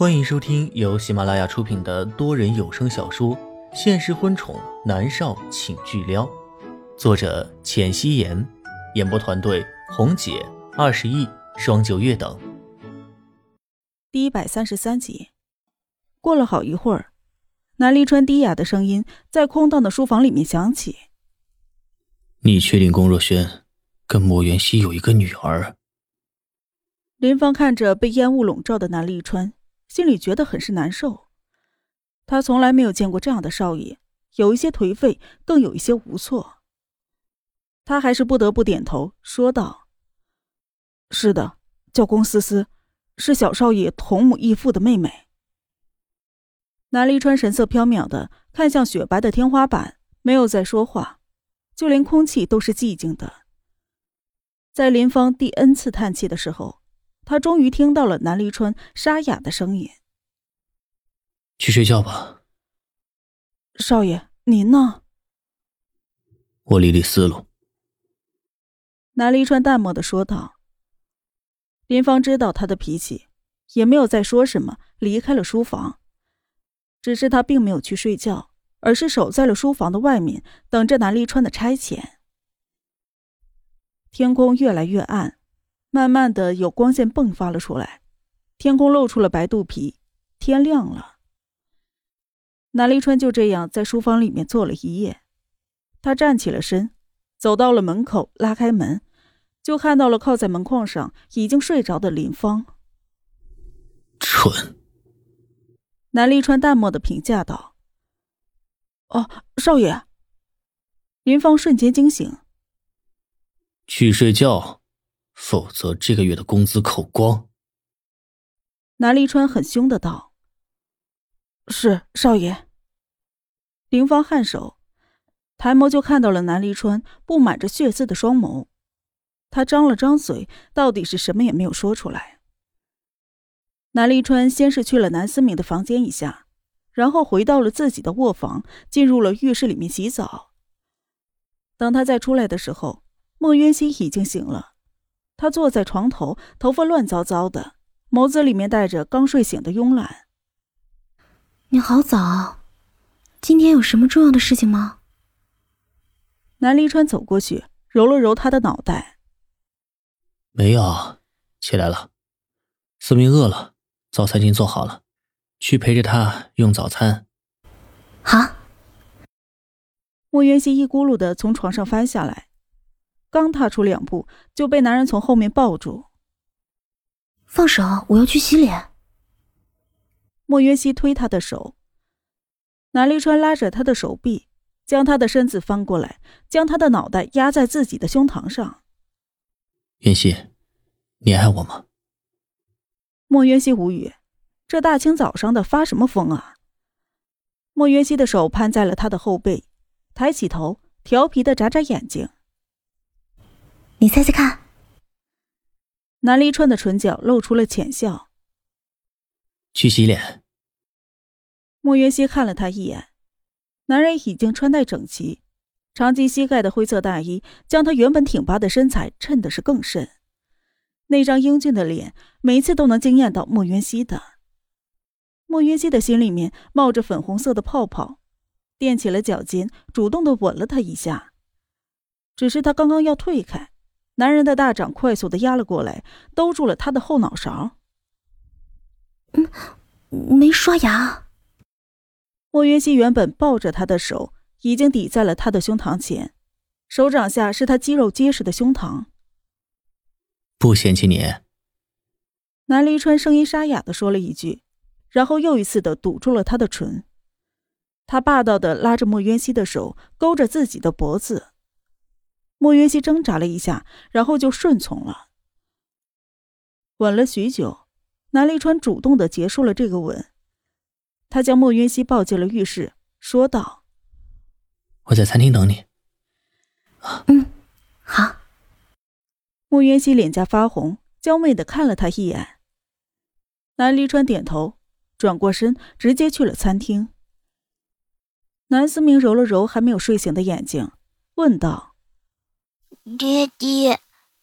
欢迎收听由喜马拉雅出品的多人有声小说《现实婚宠男少请巨撩》，作者：浅汐颜，演播团队：红姐、二十亿、双九月等。第一百三十三集，过了好一会儿，南离川低哑的声音在空荡的书房里面响起：“你确定龚若轩跟莫元熙有一个女儿？”林芳看着被烟雾笼罩的南立川。心里觉得很是难受，他从来没有见过这样的少爷，有一些颓废，更有一些无措。他还是不得不点头说道：“是的，叫龚思思，是小少爷同母异父的妹妹。”南离川神色飘渺的看向雪白的天花板，没有再说话，就连空气都是寂静的。在林芳第 n 次叹气的时候。他终于听到了南离川沙哑的声音：“去睡觉吧，少爷，您呢？”我理理思路。”南离川淡漠的说道。林芳知道他的脾气，也没有再说什么，离开了书房。只是他并没有去睡觉，而是守在了书房的外面，等着南离川的差遣。天空越来越暗。慢慢的，有光线迸发了出来，天空露出了白肚皮，天亮了。南离川就这样在书房里面坐了一夜，他站起了身，走到了门口，拉开门，就看到了靠在门框上已经睡着的林芳。蠢。南离川淡漠的评价道：“哦，少爷。”林芳瞬间惊醒，去睡觉。否则这个月的工资扣光。南离川很凶的道：“是少爷。”林芳颔首，抬眸就看到了南离川布满着血丝的双眸。他张了张嘴，到底是什么也没有说出来。南离川先是去了南思明的房间一下，然后回到了自己的卧房，进入了浴室里面洗澡。等他再出来的时候，莫渊熙已经醒了。他坐在床头，头发乱糟糟的，眸子里面带着刚睡醒的慵懒。你好早，今天有什么重要的事情吗？南离川走过去，揉了揉他的脑袋。没有，起来了。思明饿了，早餐已经做好了，去陪着他用早餐。好。莫渊熙一咕噜的从床上翻下来。刚踏出两步，就被男人从后面抱住。放手，我要去洗脸。莫约西推他的手，南立川拉着他的手臂，将他的身子翻过来，将他的脑袋压在自己的胸膛上。云熙，你爱我吗？莫约西无语，这大清早上的发什么疯啊？莫约西的手攀在了他的后背，抬起头，调皮的眨眨眼睛。你猜猜看，南离川的唇角露出了浅笑。去洗脸。莫云熙看了他一眼，男人已经穿戴整齐，长及膝盖的灰色大衣将他原本挺拔的身材衬得是更甚。那张英俊的脸，每一次都能惊艳到莫云熙的。莫云熙的心里面冒着粉红色的泡泡，踮起了脚尖，主动的吻了他一下。只是他刚刚要退开。男人的大掌快速的压了过来，兜住了他的后脑勺。嗯，没刷牙。莫云熙原本抱着他的手已经抵在了他的胸膛前，手掌下是他肌肉结实的胸膛。不嫌弃你。南离川声音沙哑的说了一句，然后又一次的堵住了他的唇。他霸道的拉着莫渊熙的手，勾着自己的脖子。莫云熙挣扎了一下，然后就顺从了。吻了许久，南离川主动的结束了这个吻。他将莫云熙抱进了浴室，说道：“我在餐厅等你。”“嗯，好。”莫云熙脸颊发红，娇媚的看了他一眼。南离川点头，转过身，直接去了餐厅。南思明揉了揉还没有睡醒的眼睛，问道。爹爹，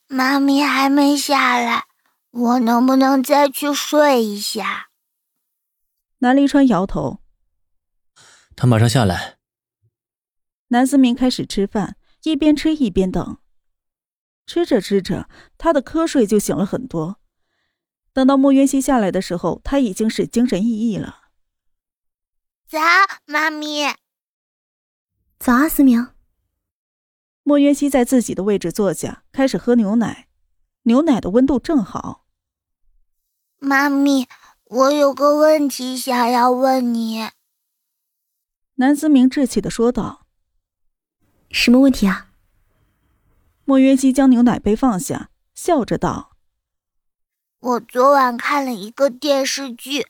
妈咪还没下来，我能不能再去睡一下？南离川摇头。他马上下来。南思明开始吃饭，一边吃一边等。吃着吃着，他的瞌睡就醒了很多。等到莫渊熙下来的时候，他已经是精神奕奕了。早，妈咪。早啊，思明。莫渊熙在自己的位置坐下，开始喝牛奶。牛奶的温度正好。妈咪，我有个问题想要问你。南思明稚气的说道：“什么问题啊？”莫渊熙将牛奶杯放下，笑着道：“我昨晚看了一个电视剧，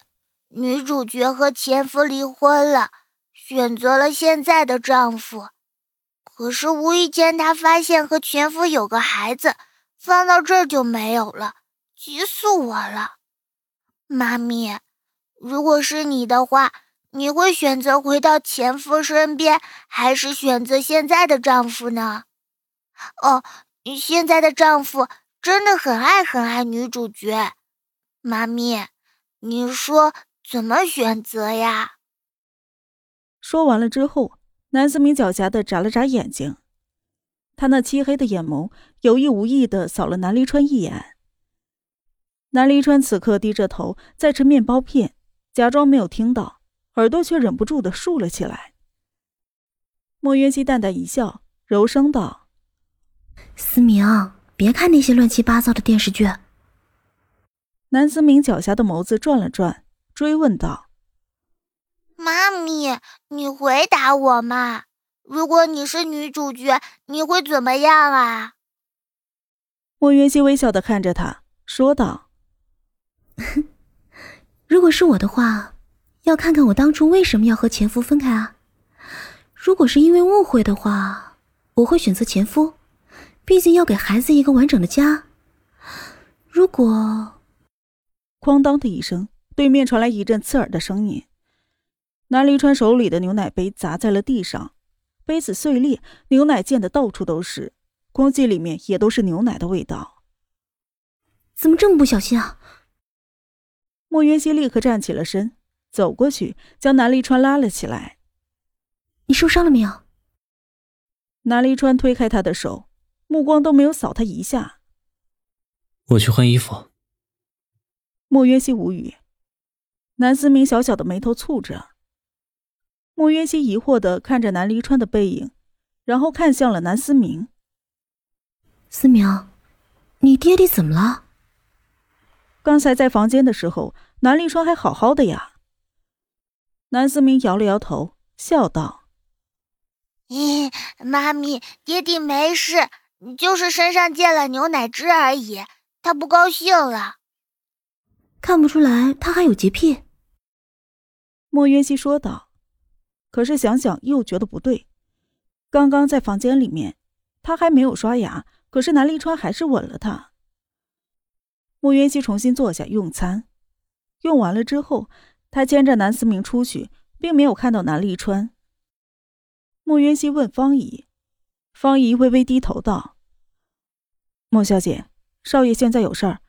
女主角和前夫离婚了，选择了现在的丈夫。可是无意间她发现和前夫有个孩子，放到这儿就没有了，急死我了。妈咪，如果是你的话，你会选择回到前夫身边，还是选择现在的丈夫呢？”哦，现在的丈夫真的很爱很爱女主角，妈咪，你说怎么选择呀？说完了之后，南思明狡黠的眨了眨眼睛，他那漆黑的眼眸有意无意的扫了南离川一眼。南离川此刻低着头在吃面包片，假装没有听到，耳朵却忍不住的竖了起来。莫渊熙淡淡一笑，柔声道。思明，别看那些乱七八糟的电视剧。南思明狡黠的眸子转了转，追问道：“妈咪，你回答我嘛！如果你是女主角，你会怎么样啊？”莫云熙微笑的看着他，说道：“如果是我的话，要看看我当初为什么要和前夫分开啊。如果是因为误会的话，我会选择前夫。”毕竟要给孩子一个完整的家。如果，哐当的一声，对面传来一阵刺耳的声音，南离川手里的牛奶杯砸在了地上，杯子碎裂，牛奶溅得到处都是，空气里面也都是牛奶的味道。怎么这么不小心啊？莫云熙立刻站起了身，走过去将南离川拉了起来。你受伤了没有？南离川推开他的手。目光都没有扫他一下。我去换衣服。莫渊熙无语。南思明小小的眉头蹙着。莫渊熙疑惑的看着南离川的背影，然后看向了南思明。思明，你爹爹怎么了？刚才在房间的时候，南离川还好好的呀。南思明摇了摇头，笑道：“咦，妈咪，爹爹没事。”就是身上溅了牛奶汁而已，他不高兴了。看不出来他还有洁癖。莫渊熙说道。可是想想又觉得不对。刚刚在房间里面，他还没有刷牙，可是南立川还是吻了他。莫渊熙重新坐下用餐，用完了之后，他牵着南思明出去，并没有看到南立川。莫渊熙问方怡。方怡微微低头道：“莫小姐，少爷现在有事儿，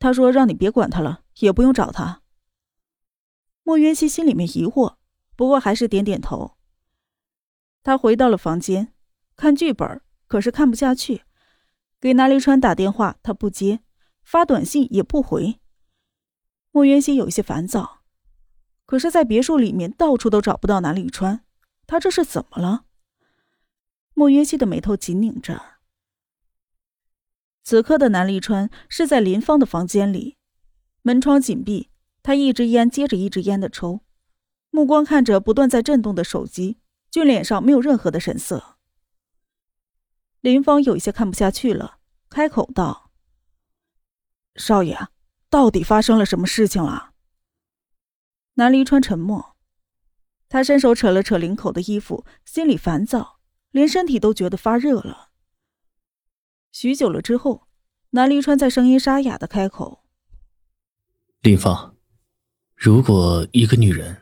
他说让你别管他了，也不用找他。”莫云熙心里面疑惑，不过还是点点头。他回到了房间，看剧本，可是看不下去。给南离川打电话，他不接；发短信也不回。莫渊熙有些烦躁，可是，在别墅里面到处都找不到南离川，他这是怎么了？莫约西的眉头紧拧着。此刻的南立川是在林芳的房间里，门窗紧闭，他一支烟接着一支烟的抽，目光看着不断在震动的手机，俊脸上没有任何的神色。林芳有一些看不下去了，开口道：“少爷，到底发生了什么事情了？”南离川沉默，他伸手扯了扯领口的衣服，心里烦躁。连身体都觉得发热了。许久了之后，南离川在声音沙哑的开口：“林芳，如果一个女人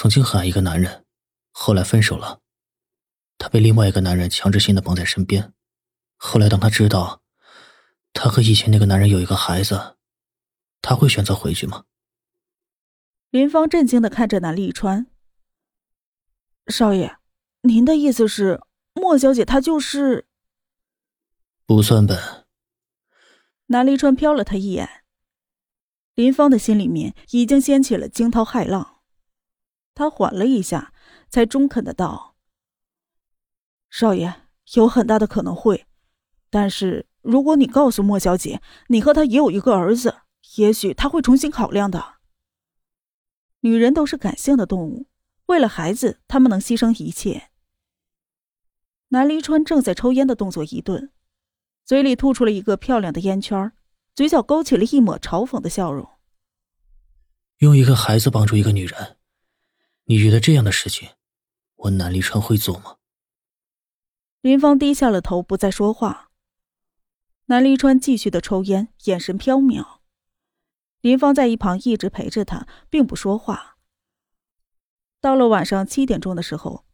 曾经很爱一个男人，后来分手了，她被另外一个男人强制性的绑在身边，后来当她知道，她和以前那个男人有一个孩子，她会选择回去吗？”林芳震惊的看着南立川。少爷，您的意思是莫小姐她就是？不算本。南立川瞟了他一眼。林芳的心里面已经掀起了惊涛骇浪，他缓了一下，才中肯的道：“少爷，有很大的可能会，但是如果你告诉莫小姐，你和他也有一个儿子，也许他会重新考量的。女人都是感性的动物，为了孩子，她们能牺牲一切。”南离川正在抽烟的动作一顿。嘴里吐出了一个漂亮的烟圈，嘴角勾起了一抹嘲讽的笑容。用一个孩子帮助一个女人，你觉得这样的事情，我南离川会做吗？林芳低下了头，不再说话。南离川继续的抽烟，眼神飘渺。林芳在一旁一直陪着他，并不说话。到了晚上七点钟的时候，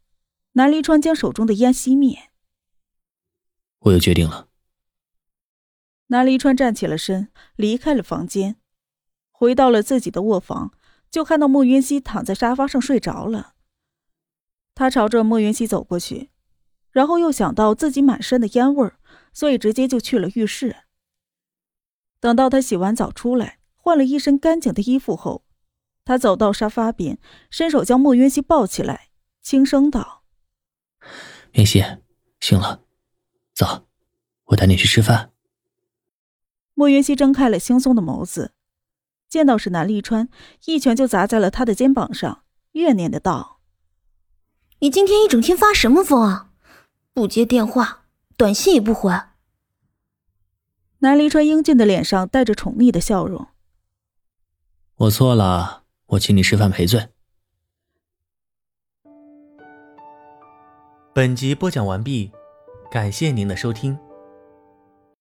南离川将手中的烟熄灭。我有决定了。南离川站起了身，离开了房间，回到了自己的卧房，就看到莫云熙躺在沙发上睡着了。他朝着莫云熙走过去，然后又想到自己满身的烟味儿，所以直接就去了浴室。等到他洗完澡出来，换了一身干净的衣服后，他走到沙发边，伸手将莫云熙抱起来，轻声道：“云熙，醒了，走，我带你去吃饭。”莫云熙睁开了惺忪的眸子，见到是南立川，一拳就砸在了他的肩膀上，怨念的道：“你今天一整天发什么疯啊？不接电话，短信也不回。”南离川英俊的脸上带着宠溺的笑容：“我错了，我请你吃饭赔罪。”本集播讲完毕，感谢您的收听。